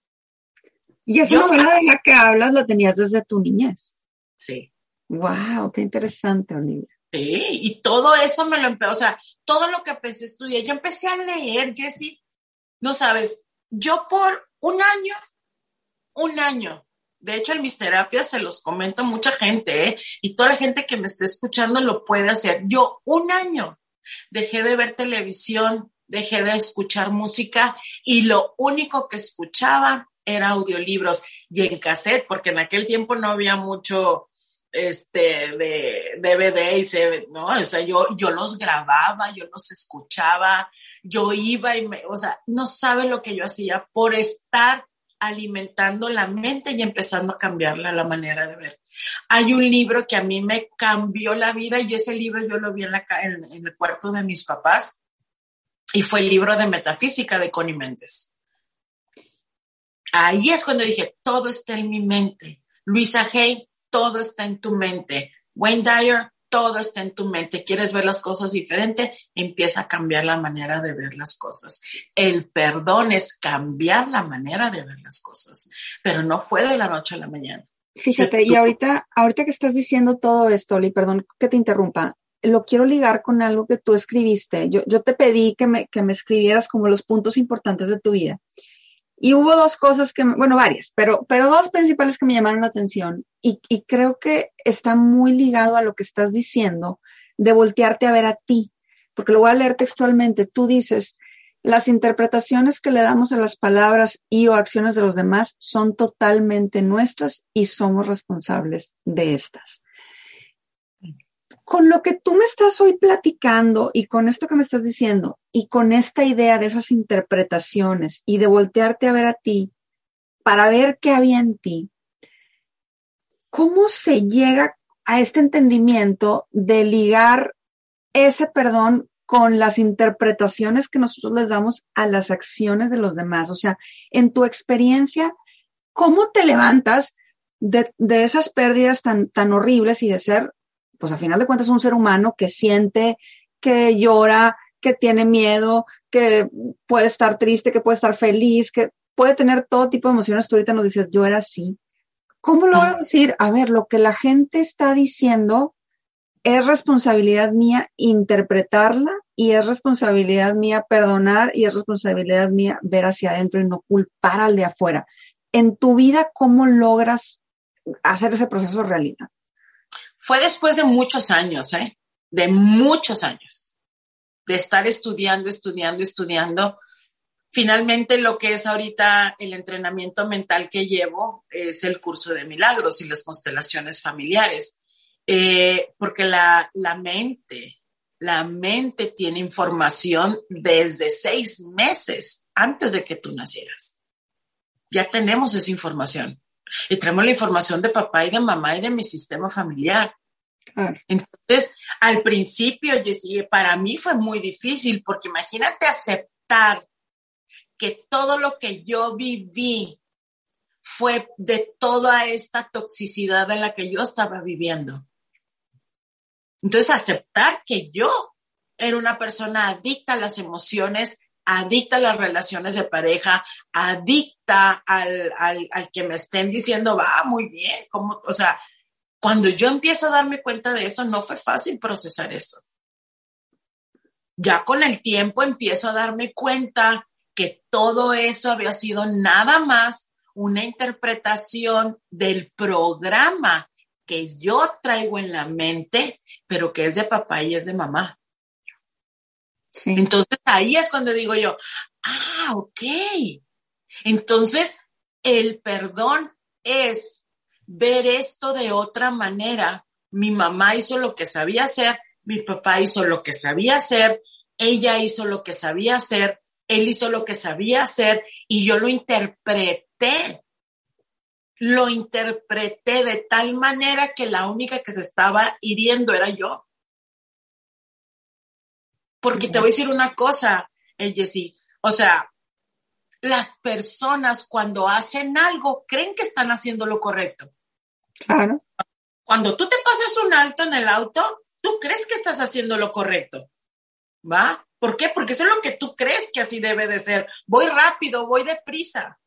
Y esa novela de la que hablas la tenías desde tu niñez. Sí. Wow, qué interesante, Olivia. Sí, y todo eso me lo empezó, o sea, todo lo que empecé a estudiar, yo empecé a leer, Jessie, no sabes, yo por un año, un año, De hecho, en mis terapias se los comento a mucha gente, ¿eh? Y toda la gente que me esté escuchando lo puede hacer. Yo un año dejé de ver televisión, dejé de escuchar música y lo único que escuchaba era audiolibros y en cassette, porque en aquel tiempo no había mucho este de DVD y se, no, o sea, yo, yo los grababa, yo los escuchaba, yo iba y me, o sea, no sabe lo que yo hacía por estar alimentando la mente y empezando a cambiarla la manera de ver. Hay un libro que a mí me cambió la vida y ese libro yo lo vi en, la, en, en el cuarto de mis papás y fue el libro de metafísica de Connie Méndez. Ahí es cuando dije, todo está en mi mente. Luisa Hay, todo está en tu mente. Wayne Dyer, todo está en tu mente. ¿Quieres ver las cosas diferente? Empieza a cambiar la manera de ver las cosas. El perdón es cambiar la manera de ver las cosas, pero no fue de la noche a la mañana. Fíjate, y ahorita, ahorita que estás diciendo todo esto, Oli, perdón que te interrumpa, lo quiero ligar con algo que tú escribiste. Yo, yo te pedí que me, que me escribieras como los puntos importantes de tu vida. Y hubo dos cosas que, bueno, varias, pero, pero dos principales que me llamaron la atención y, y creo que está muy ligado a lo que estás diciendo de voltearte a ver a ti, porque lo voy a leer textualmente. Tú dices, las interpretaciones que le damos a las palabras y o acciones de los demás son totalmente nuestras y somos responsables de estas con lo que tú me estás hoy platicando y con esto que me estás diciendo y con esta idea de esas interpretaciones y de voltearte a ver a ti para ver qué había en ti, ¿cómo se llega a este entendimiento de ligar ese perdón con las interpretaciones que nosotros les damos a las acciones de los demás? O sea, en tu experiencia, ¿cómo te levantas de, esas pérdidas tan, tan horribles y de ser pues a final de cuentas es un ser humano que siente, que llora, que tiene miedo, que puede estar triste, que puede estar feliz, que puede tener todo tipo de emociones. Tú ahorita nos dices, yo era así. ¿Cómo lo voy a decir? A ver, lo que la gente está diciendo es responsabilidad mía interpretarla y es responsabilidad mía perdonar y es responsabilidad mía ver hacia adentro y no culpar al de afuera. En tu vida, ¿cómo logras hacer ese proceso realidad? Fue después de muchos años, ¿eh? De muchos años. De estar estudiando, estudiando, estudiando. Finalmente lo que es ahorita el entrenamiento mental que llevo es el curso de milagros y las constelaciones familiares. Eh, porque la, la mente, la mente tiene información desde seis meses antes de que tú nacieras. Ya tenemos esa información y traemos la información de papá y de mamá y de mi sistema familiar. Entonces, al principio, para mí fue muy difícil porque imagínate aceptar que todo lo que yo viví fue de toda esta toxicidad en la que yo estaba viviendo. Entonces, aceptar que yo era una persona adicta a las emociones, adicta a las relaciones de pareja, adicta al, al, al que me estén diciendo, va muy bien, como, o sea, cuando yo empiezo a darme cuenta de eso, no fue fácil procesar eso. Ya con el tiempo empiezo a darme cuenta que todo eso había sido nada más una interpretación del programa que yo traigo en la mente, pero que es de papá y es de mamá. Entonces ahí es cuando digo yo, ah, ok. Entonces el perdón es ver esto de otra manera. Mi mamá hizo lo que sabía hacer, mi papá hizo lo que sabía hacer, ella hizo lo que sabía hacer, él hizo lo que sabía hacer y yo lo interpreté. Lo interpreté de tal manera que la única que se estaba hiriendo era yo. Porque te voy a decir una cosa, eh, Jessie. O sea, las personas cuando hacen algo creen que están haciendo lo correcto. Claro. Cuando tú te pasas un alto en el auto, tú crees que estás haciendo lo correcto. ¿Va? ¿Por qué? Porque eso es lo que tú crees que así debe de ser. Voy rápido, voy deprisa.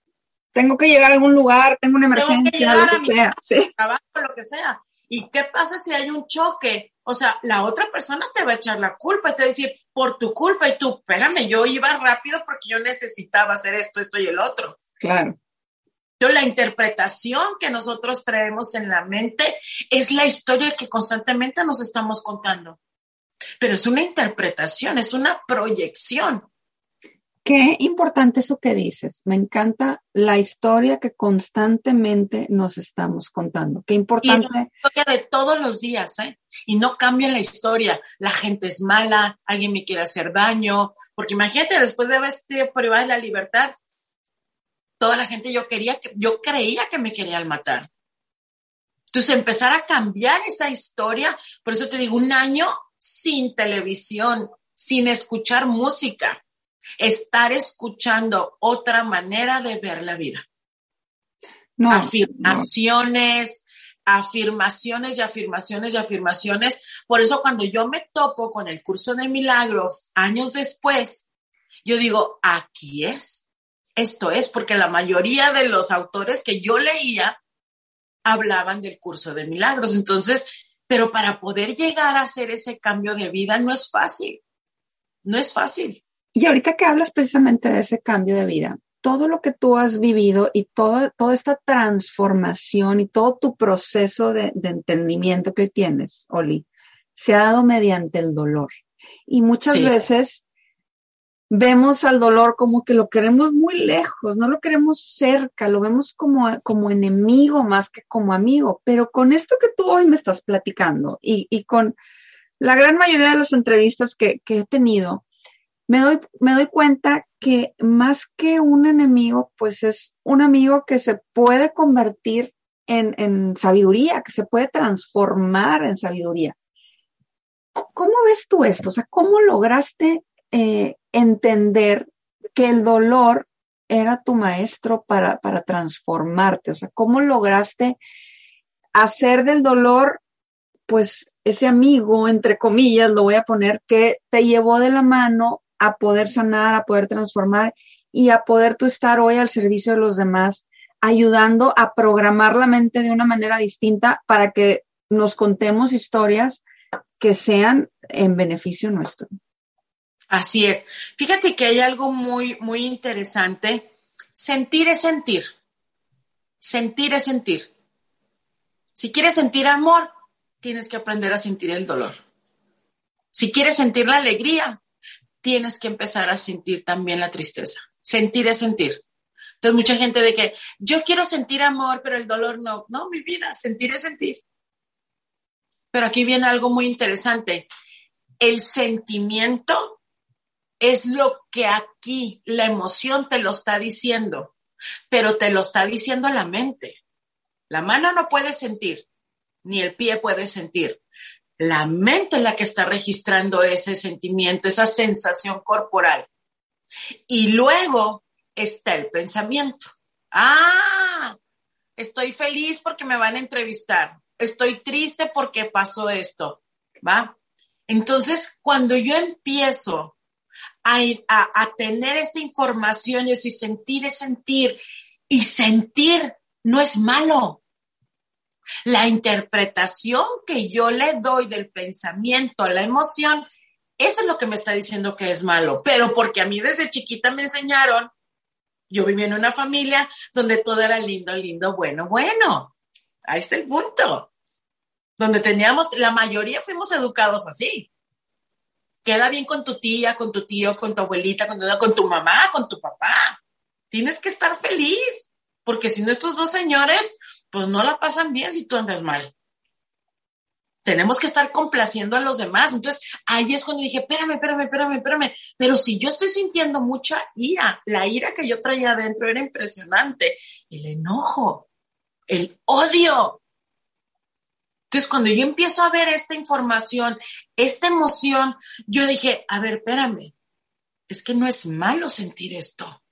Tengo que llegar a algún lugar, tengo una emergencia, lo que sea. Sí. Trabajo, lo que sea. ¿Y qué pasa si hay un choque? O sea, la otra persona te va a echar la culpa y te va a decir, por tu culpa, y tú, espérame, yo iba rápido porque yo necesitaba hacer esto, esto y el otro. Claro. Pero la interpretación que nosotros traemos en la mente es la historia que constantemente nos estamos contando. Pero es una interpretación, es una proyección. Qué importante eso que dices. Me encanta la historia que constantemente nos estamos contando. Qué importante. Y historia de todos los días, ¿eh? Y no cambia la historia. La gente es mala, alguien me quiere hacer daño. Porque imagínate, después de haber sido privada de la libertad, toda la gente yo quería, yo creía que me querían matar. Entonces empezar a cambiar esa historia, por eso te digo, un año sin televisión, sin escuchar música estar escuchando otra manera de ver la vida. afirmaciones, afirmaciones y afirmaciones y afirmaciones. Por eso cuando yo me topo con el curso de milagros años después, yo digo, aquí es, esto es, porque la mayoría de los autores que yo leía hablaban del curso de milagros. Entonces, pero para poder llegar a hacer ese cambio de vida no es fácil, no es fácil. Y ahorita que hablas precisamente de ese cambio de vida, todo lo que tú has vivido y toda, toda esta transformación y todo tu proceso de, entendimiento que tienes, Oli, se ha dado mediante el dolor. Y muchas veces vemos al dolor como que lo queremos muy lejos, no lo queremos cerca, lo vemos como, como enemigo más que como amigo. Pero con esto que tú hoy me estás platicando y, y con la gran mayoría de las entrevistas que, que he tenido, me doy, me doy cuenta que más que un enemigo, pues es un amigo que se puede convertir en, en sabiduría, que se puede transformar en sabiduría. ¿Cómo ves tú esto? O sea, ¿cómo lograste eh, entender que el dolor era tu maestro para, para transformarte? O sea, ¿cómo lograste hacer del dolor, pues, ese amigo, entre comillas, lo voy a poner, que te llevó de la mano a poder sanar, a poder transformar y a poder tú estar hoy al servicio de los demás, ayudando a programar la mente de una manera distinta para que nos contemos historias que sean en beneficio nuestro. Así es. Fíjate que hay algo muy, muy interesante. Sentir es sentir. Sentir es sentir. Si quieres sentir amor, tienes que aprender a sentir el dolor. Si quieres sentir la alegría, tienes que empezar a sentir también la tristeza. Sentir es sentir. Entonces, mucha gente de que yo quiero sentir amor, pero el dolor no. No, mi vida, sentir es sentir. Pero aquí viene algo muy interesante. El sentimiento es lo que aquí la emoción te lo está diciendo, pero te lo está diciendo la mente. La mano no puede sentir, ni el pie puede sentir. La mente es la que está registrando ese sentimiento, esa sensación corporal. Y luego está el pensamiento. Ah, estoy feliz porque me van a entrevistar. Estoy triste porque pasó esto. ¿Va? Entonces, cuando yo empiezo a, a, tener esta información y sentir es sentir, y sentir no es malo. La interpretación que yo le doy del pensamiento a la emoción, eso es lo que me está diciendo que es malo. Pero porque a mí desde chiquita me enseñaron, yo viví en una familia donde todo era lindo, lindo, bueno, bueno. Ahí está el punto. Donde teníamos, la mayoría fuimos educados así. Queda bien con tu tía, con tu tío, con tu abuelita, con con tu mamá, con tu papá. Tienes que estar feliz, porque si no estos dos señores pues no la pasan bien si tú andas mal. Tenemos que estar complaciendo a los demás. Entonces, ahí es cuando dije, espérame, espérame, espérame, espérame. Pero si yo estoy sintiendo mucha ira, la ira que yo traía adentro era impresionante. El enojo, el odio. Entonces, cuando yo empiezo a ver esta información, esta emoción, yo dije, a ver, espérame, es que no es malo sentir esto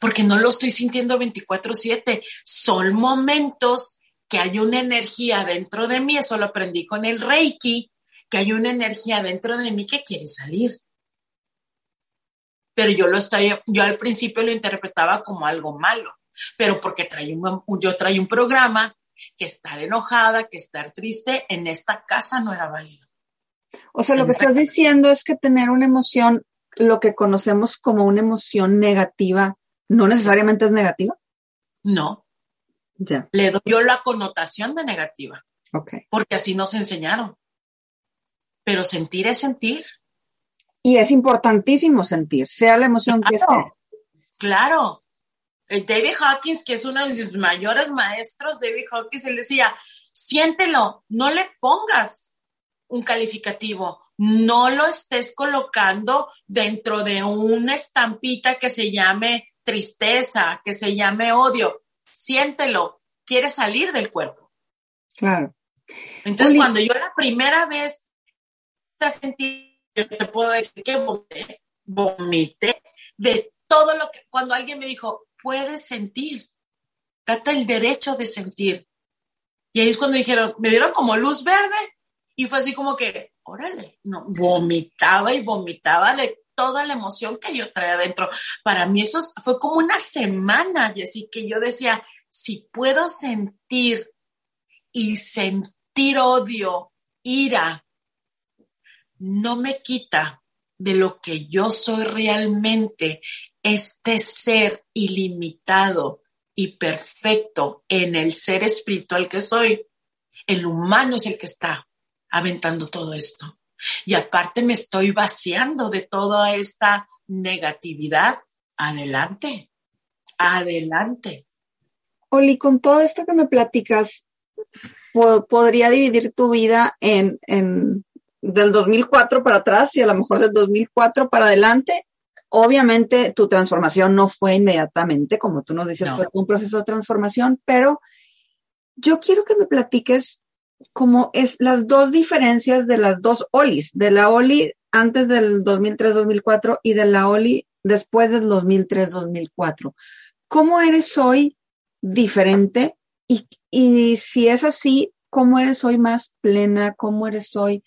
porque no lo estoy sintiendo 24/7. Son momentos que hay una energía dentro de mí, eso lo aprendí con el Reiki, que hay una energía dentro de mí que quiere salir. Pero yo lo estoy, yo al principio lo interpretaba como algo malo, pero porque trae un, yo traía un programa que estar enojada, que estar triste en esta casa no era válido. O sea, lo que estás diciendo es que tener una emoción, lo que conocemos como una emoción negativa, no necesariamente es negativa. No, Ya. Le doy yo la connotación de negativa, Ok. porque así nos enseñaron. Pero sentir es sentir. Y es importantísimo sentir, sea la emoción que sea. Claro. Eh, David Hawkins, que es uno de mis mayores maestros, David Hawkins, él decía, siéntelo, no le pongas un calificativo, no lo estés colocando dentro de una estampita que se llame tristeza, que se llame odio. Siéntelo, quiere salir del cuerpo. Claro. Entonces, Oli- cuando yo la primera vez la sentí, yo te puedo decir que vomité, vomité de todo lo que, cuando alguien me dijo, puedes sentir, date el derecho de sentir. Y ahí es cuando dijeron, me dieron como luz verde y fue así como que, órale, no, vomitaba y vomitaba de toda la emoción que yo traía adentro. Para mí eso fue como una semana, y así que yo decía, si puedo sentir y sentir odio, ira, no me quita de lo que yo soy realmente, este ser ilimitado y perfecto en el ser espiritual que soy. El humano es el que está aventando todo esto. Y aparte me estoy vaciando de toda esta negatividad. Adelante, adelante. Oli, con todo esto que me platicas, po- podría dividir tu vida en, en del 2004 para atrás y a lo mejor del 2004 para adelante. Obviamente tu transformación no fue inmediatamente, como tú nos dices, No. fue un proceso de transformación, pero yo quiero que me platiques cómo es las dos diferencias de las dos Olis, de la Oli antes del 2003-2004 y de la Oli después del 2003-2004. ¿Cómo eres hoy diferente? Y, y si es así, ¿cómo eres hoy más plena? ¿Cómo eres hoy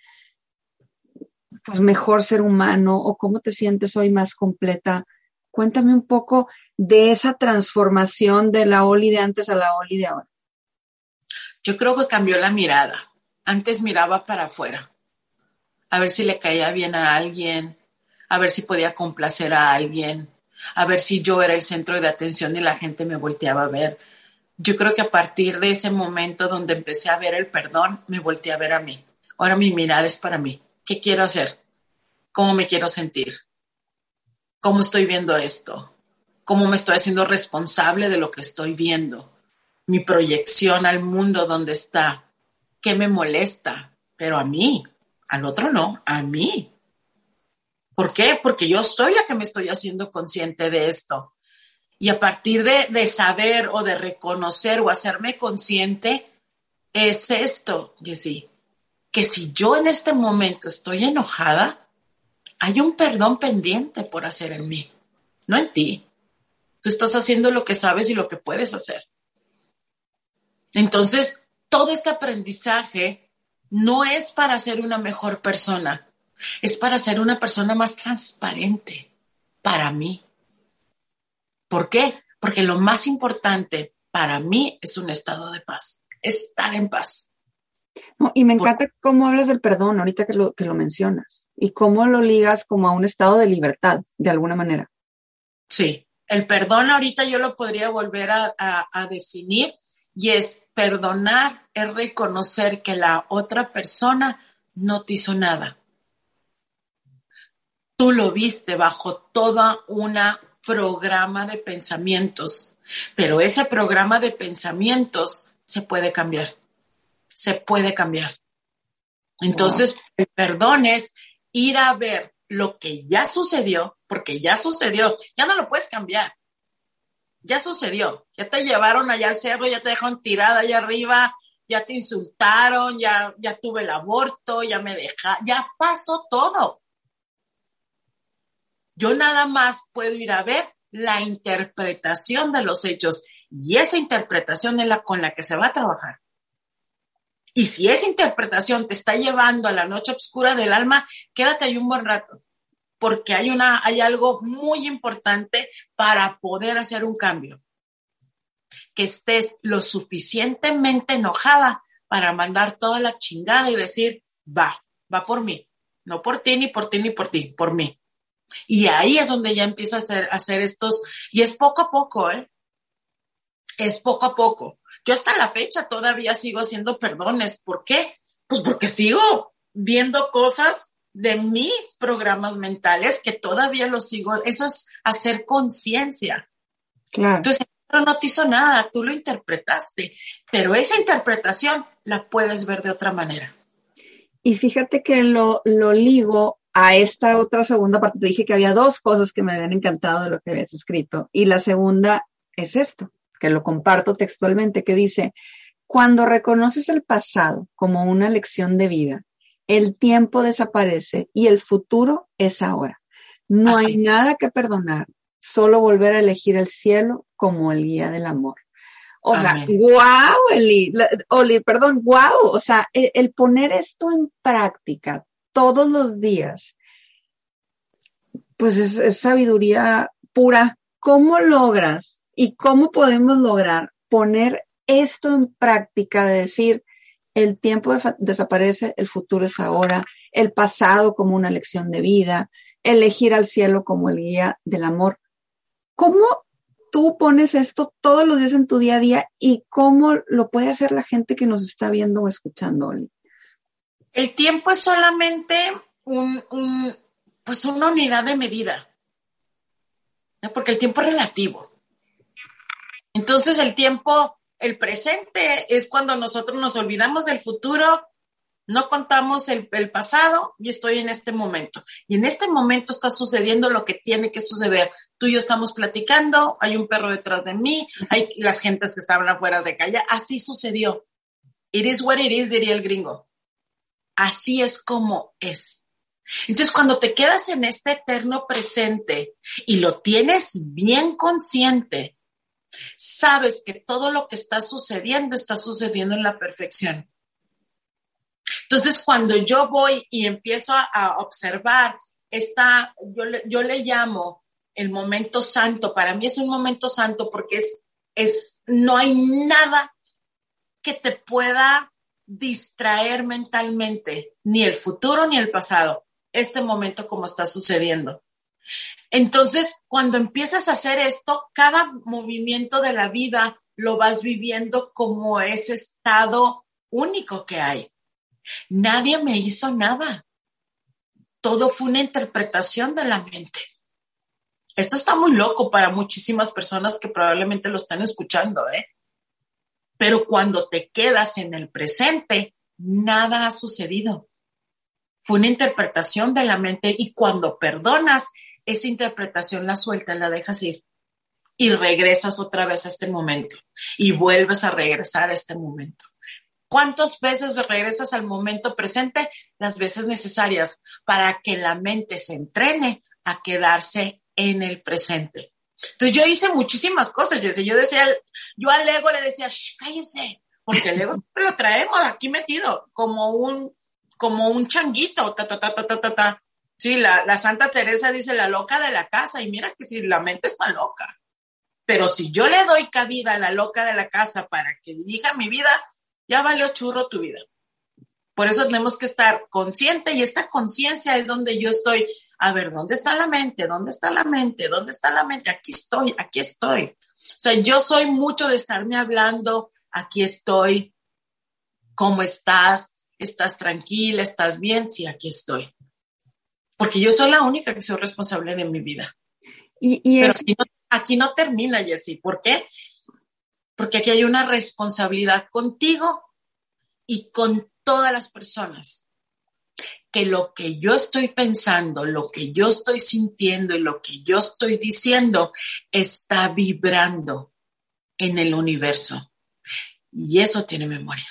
pues mejor ser humano? ¿O cómo te sientes hoy más completa? Cuéntame un poco de esa transformación de la Oli de antes a la Oli de ahora. Yo creo que cambió la mirada. Antes miraba para afuera, a ver si le caía bien a alguien, a ver si podía complacer a alguien, a ver si yo era el centro de atención y la gente me volteaba a ver. Yo creo que a partir de ese momento donde empecé a ver el perdón, me volteé a ver a mí. Ahora mi mirada es para mí. ¿Qué quiero hacer? ¿Cómo me quiero sentir? ¿Cómo estoy viendo esto? ¿Cómo me estoy haciendo responsable de lo que estoy viendo? Mi proyección al mundo donde está. ¿Qué me molesta? Pero a mí, al otro no, a mí. ¿Por qué? Porque yo soy la que me estoy haciendo consciente de esto. Y a partir de, de saber o de reconocer o hacerme consciente, es esto, Jessy, que si yo en este momento estoy enojada, hay un perdón pendiente por hacer en mí, no en ti. Tú estás haciendo lo que sabes y lo que puedes hacer. Entonces, todo este aprendizaje no es para ser una mejor persona, es para ser una persona más transparente para mí. ¿Por qué? Porque lo más importante para mí es un estado de paz, estar en paz. No, y me encanta cómo hablas del perdón ahorita que lo, que lo mencionas y cómo lo ligas como a un estado de libertad, de alguna manera. Sí, el perdón ahorita yo lo podría volver a, a, a definir y es perdonar, es reconocer que la otra persona no te hizo nada. Tú lo viste bajo toda una programa de pensamientos, pero ese programa de pensamientos se puede cambiar, se puede cambiar. Entonces, el perdón es ir a ver lo que ya sucedió, porque ya sucedió, ya no lo puedes cambiar. Ya sucedió, ya te llevaron allá al cerro, ya te dejaron tirada allá arriba, ya te insultaron, ya, ya tuve el aborto, ya me deja, ya pasó todo. Yo nada más puedo ir a ver la interpretación de los hechos y esa interpretación es la con la que se va a trabajar. Y si esa interpretación te está llevando a la noche oscura del alma, quédate ahí un buen rato, porque hay una, hay algo muy importante para poder hacer un cambio. Que estés lo suficientemente enojada para mandar toda la chingada y decir, va, va por mí, no por ti, ni por ti, ni por ti, por mí. Y ahí es donde ya empieza a hacer, a hacer estos, y es poco a poco, ¿eh? Es poco a poco. Yo hasta la fecha todavía sigo haciendo perdones. ¿Por qué? Pues porque sigo viendo cosas de mis programas mentales que todavía los sigo. Eso es hacer conciencia. Claro. Entonces, no te hizo nada, tú lo interpretaste, pero esa interpretación la puedes ver de otra manera. Y fíjate que lo, lo ligo a esta otra segunda parte. Te dije que había dos cosas que me habían encantado de lo que habías escrito. Y la segunda es esto, que lo comparto textualmente, que dice, cuando reconoces el pasado como una lección de vida, el tiempo desaparece y el futuro es ahora. No hay nada que perdonar, solo volver a elegir el cielo como el guía del amor. O sea, wow, Eli, Oli, perdón, wow, o sea, el, el, poner esto en práctica todos los días, pues es, es sabiduría pura. ¿Cómo logras y cómo podemos lograr poner esto en práctica de decir, el tiempo desaparece, el futuro es ahora, el pasado como una lección de vida, elegir al cielo como el guía del amor. ¿Cómo tú pones esto todos los días en tu día a día y cómo lo puede hacer la gente que nos está viendo o escuchando, El tiempo es solamente un, pues una unidad de medida, porque el tiempo es relativo. Entonces el tiempo, el presente es cuando nosotros nos olvidamos del futuro, no contamos el, pasado y estoy en este momento. Y en este momento está sucediendo lo que tiene que suceder tú y yo estamos platicando, hay un perro detrás de mí, hay las gentes que estaban afuera de calle, así sucedió. It is what it is, diría el gringo. Así es como es. Entonces, cuando te quedas en este eterno presente y lo tienes bien consciente, sabes que todo lo que está sucediendo está sucediendo en la perfección. Entonces, cuando yo voy y empiezo a, observar esta, yo yo le llamo el momento santo. Para mí es un momento santo porque es, es, no hay nada que te pueda distraer mentalmente, ni el futuro ni el pasado, este momento como está sucediendo. Entonces, cuando empiezas a hacer esto, cada movimiento de la vida lo vas viviendo como ese estado único que hay. Nadie me hizo nada. Todo fue una interpretación de la mente. Esto está muy loco para muchísimas personas que probablemente lo están escuchando, ¿eh? Pero cuando te quedas en el presente, nada ha sucedido. Fue una interpretación de la mente y cuando perdonas, esa interpretación la sueltas, la dejas ir y regresas otra vez a este momento y vuelves a regresar a este momento. ¿Cuántas veces regresas al momento presente? Las veces necesarias para que la mente se entrene a quedarse en el presente. Entonces yo hice muchísimas cosas. Yo decía, yo, decía, yo al ego le decía, cállense, porque el ego siempre lo traemos aquí metido, como un, como un changuito, ta, ta, ta, ta, ta, ta, Sí, la, Santa Teresa dice la loca de la casa, y mira que si la mente está loca. Pero si yo le doy cabida a la loca de la casa para que dirija mi vida, ya valió churro tu vida. Por eso tenemos que estar consciente y esta conciencia es donde yo estoy a ver, ¿dónde está la mente? ¿Dónde está la mente? ¿Dónde está la mente? Aquí estoy, aquí estoy. O sea, yo soy mucho de estarme hablando, aquí estoy, ¿cómo estás? ¿Estás tranquila? ¿Estás bien? Sí, aquí estoy. Porque yo soy la única que soy responsable de mi vida. Y, Pero aquí no, aquí no termina, Jessie. ¿Por qué? Porque aquí hay una responsabilidad contigo y con todas las personas que lo que yo estoy pensando, lo que yo estoy sintiendo y lo que yo estoy diciendo está vibrando en el universo. Y eso tiene memoria.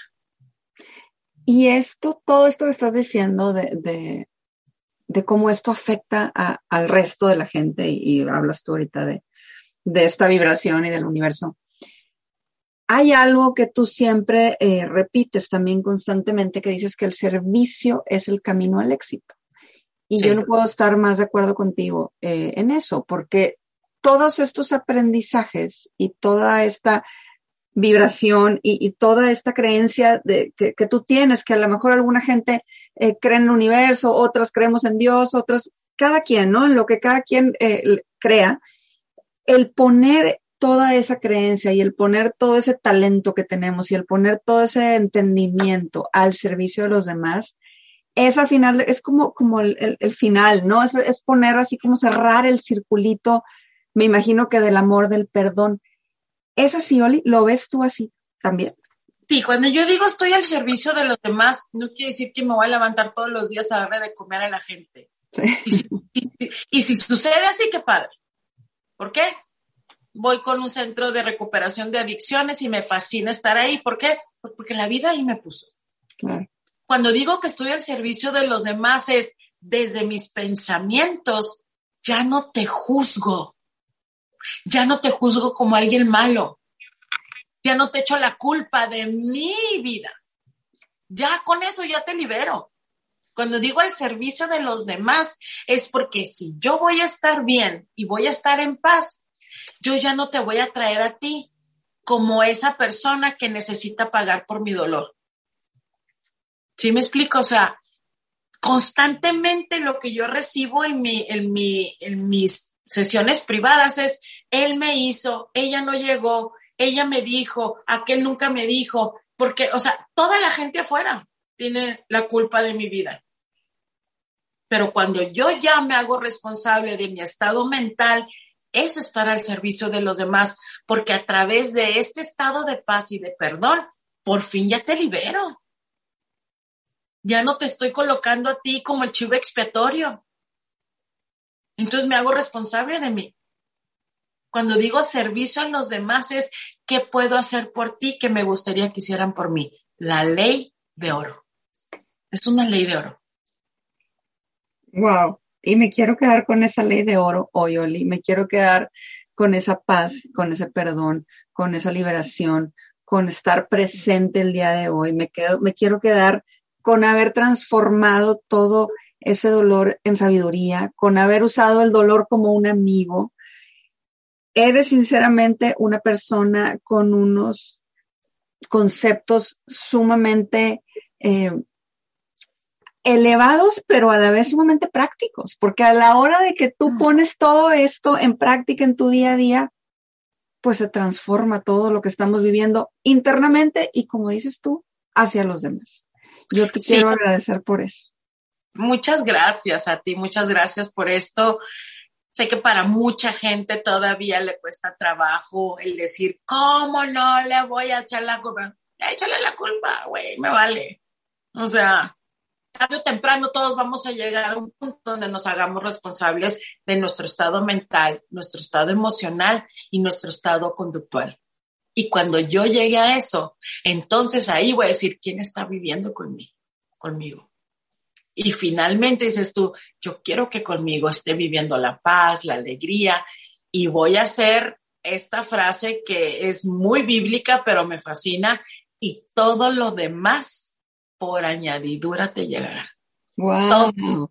Y esto, todo esto que estás diciendo de, de, cómo esto afecta al resto de la gente, y, hablas tú ahorita de, de esta vibración y del universo, hay algo que tú siempre eh, repites también constantemente, que dices que el servicio es el camino al éxito. Y yo no puedo estar más de acuerdo contigo eh, en eso, porque todos estos aprendizajes y toda esta vibración y, toda esta creencia de, que, tú tienes, que a lo mejor alguna gente eh, cree en el universo, otras creemos en Dios, otras, cada quien, ¿no? En lo que cada quien crea, el poner toda esa creencia y el poner todo ese talento que tenemos y el poner todo ese entendimiento al servicio de los demás, es al final, es como, como el, final, ¿no? Es, es, poner así como cerrar el circulito, me imagino que del amor, del perdón. ¿Es así, Oli? ¿Lo ves tú así también? Sí, cuando yo digo estoy al servicio de los demás, no quiere decir que me voy a levantar todos los días a darle de comer a la gente. Y, si, y si sucede así, qué padre. ¿Por qué? Voy con un centro de recuperación de adicciones y me fascina estar ahí. ¿Por qué? Pues porque la vida ahí me puso. Claro. Cuando digo que estoy al servicio de los demás es desde mis pensamientos, ya no te juzgo. Ya no te juzgo como alguien malo. Ya no te echo la culpa de mi vida. Ya con eso ya te libero. Cuando digo al servicio de los demás, es porque si yo voy a estar bien y voy a estar en paz, yo ya no te voy a traer a ti como esa persona que necesita pagar por mi dolor. ¿Sí me explico? O sea, constantemente lo que yo recibo en, mi, en, mi, en mis sesiones privadas es, él me hizo, ella no llegó, ella me dijo, aquel nunca me dijo, porque, o sea, toda la gente afuera tiene la culpa de mi vida. Pero cuando yo ya me hago responsable de mi estado mental, es estar al servicio de los demás, porque a través de este estado de paz y de perdón, por fin ya te libero. Ya no te estoy colocando a ti como el chivo expiatorio. Entonces me hago responsable de mí. Cuando digo servicio a los demás es qué puedo hacer por ti que me gustaría que hicieran por mí. La ley de oro. Es una ley de oro. Wow. Y me quiero quedar con esa ley de oro hoy, Oli. Me quiero quedar con esa paz, con ese perdón, con esa liberación, con estar presente el día de hoy. Me, quedo, me quiero quedar con haber transformado todo ese dolor en sabiduría, con haber usado el dolor como un amigo. Eres sinceramente una persona con unos conceptos sumamente eh, elevados, pero a la vez sumamente prácticos, porque a la hora de que tú pones todo esto en práctica en tu día a día, pues se transforma todo lo que estamos viviendo internamente y, como dices tú, hacia los demás. Yo te quiero agradecer por eso. Muchas gracias a ti, muchas gracias por esto. Sé que para mucha gente todavía le cuesta trabajo el decir, ¿cómo no le voy a echar la culpa? Échale la culpa, güey, me vale. O sea, tarde o temprano todos vamos a llegar a un punto donde nos hagamos responsables de nuestro estado mental, nuestro estado emocional y nuestro estado conductual. Y cuando yo llegue a eso, entonces ahí voy a decir, ¿quién está viviendo conmigo? conmigo? Y finalmente dices tú, yo quiero que conmigo esté viviendo la paz, la alegría, y voy a hacer esta frase que es muy bíblica, pero me fascina, y todo lo demás por añadidura te llegará. Wow.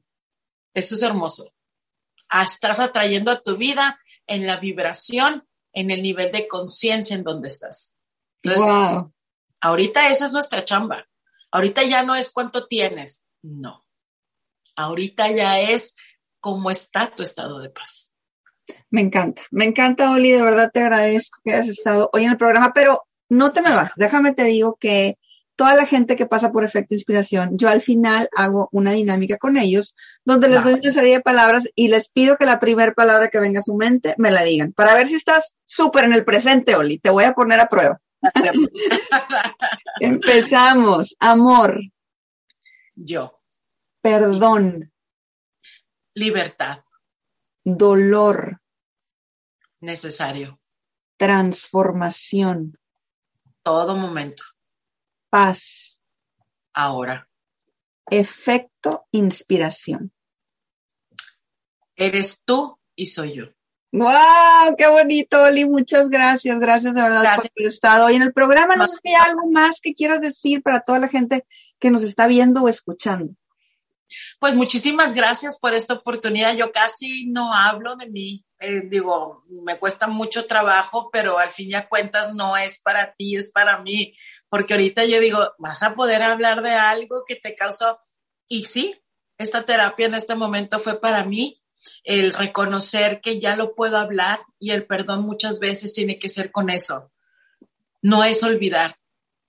Eso es hermoso. Ah, estás atrayendo a tu vida en la vibración en el nivel de conciencia en donde estás. Entonces, ahorita esa es nuestra chamba. Ahorita ya no es cuánto tienes, no. Ahorita ya es cómo está tu estado de paz. Me encanta, me encanta, Oli, de verdad te agradezco que hayas estado hoy en el programa, pero no te me vas, déjame te digo que toda la gente que pasa por efecto inspiración, yo al final hago una dinámica con ellos donde les doy una serie de palabras y les pido que la primera palabra que venga a su mente me la digan para ver si estás súper en el presente, Oli. Te voy a poner a prueba. Empezamos. Amor. Yo. Perdón. Libertad. Dolor. Necesario. Transformación. Todo momento paz. Ahora. Efecto, inspiración. Eres tú y soy yo. ¡Wow! ¡Qué bonito, Oli! Muchas gracias. Gracias de verdad por haber estado hoy en el programa. No sé si hay algo más que quieras decir para toda la gente que nos está viendo o escuchando. Pues muchísimas gracias por esta oportunidad. Yo casi no hablo de mí. Eh, digo, me cuesta mucho trabajo, pero al fin y a cuentas no es para ti, es para mí porque ahorita yo digo, vas a poder hablar de algo que te causó. Y sí, esta terapia en este momento fue para mí el reconocer que ya lo puedo hablar y el perdón muchas veces tiene que ser con eso. No es olvidar,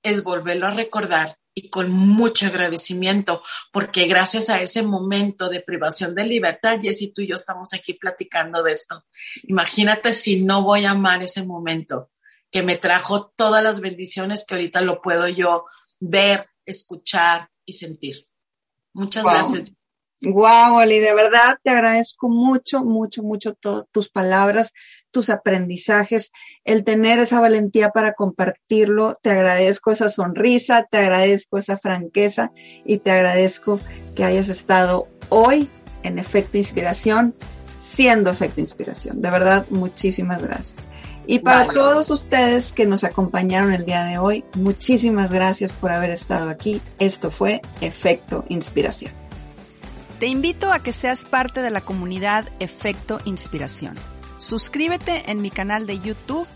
es volverlo a recordar y con mucho agradecimiento, porque gracias a ese momento de privación de libertad, Jessy, tú y yo estamos aquí platicando de esto. Imagínate si no voy a amar ese momento que me trajo todas las bendiciones que ahorita lo puedo yo ver, escuchar y sentir. Muchas gracias. Wow, Oli, de verdad te agradezco mucho, mucho, mucho tus palabras, tus aprendizajes, el tener esa valentía para compartirlo. Te agradezco esa sonrisa, te agradezco esa franqueza y te agradezco que hayas estado hoy en Efecto Inspiración, siendo Efecto Inspiración. De verdad, muchísimas gracias. Y para todos ustedes que nos acompañaron el día de hoy, muchísimas gracias por haber estado aquí. Esto fue Efecto Inspiración. Te invito a que seas parte de la comunidad Efecto Inspiración. Suscríbete en mi canal de YouTube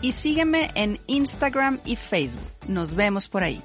y sígueme en Instagram y Facebook. Nos vemos por ahí.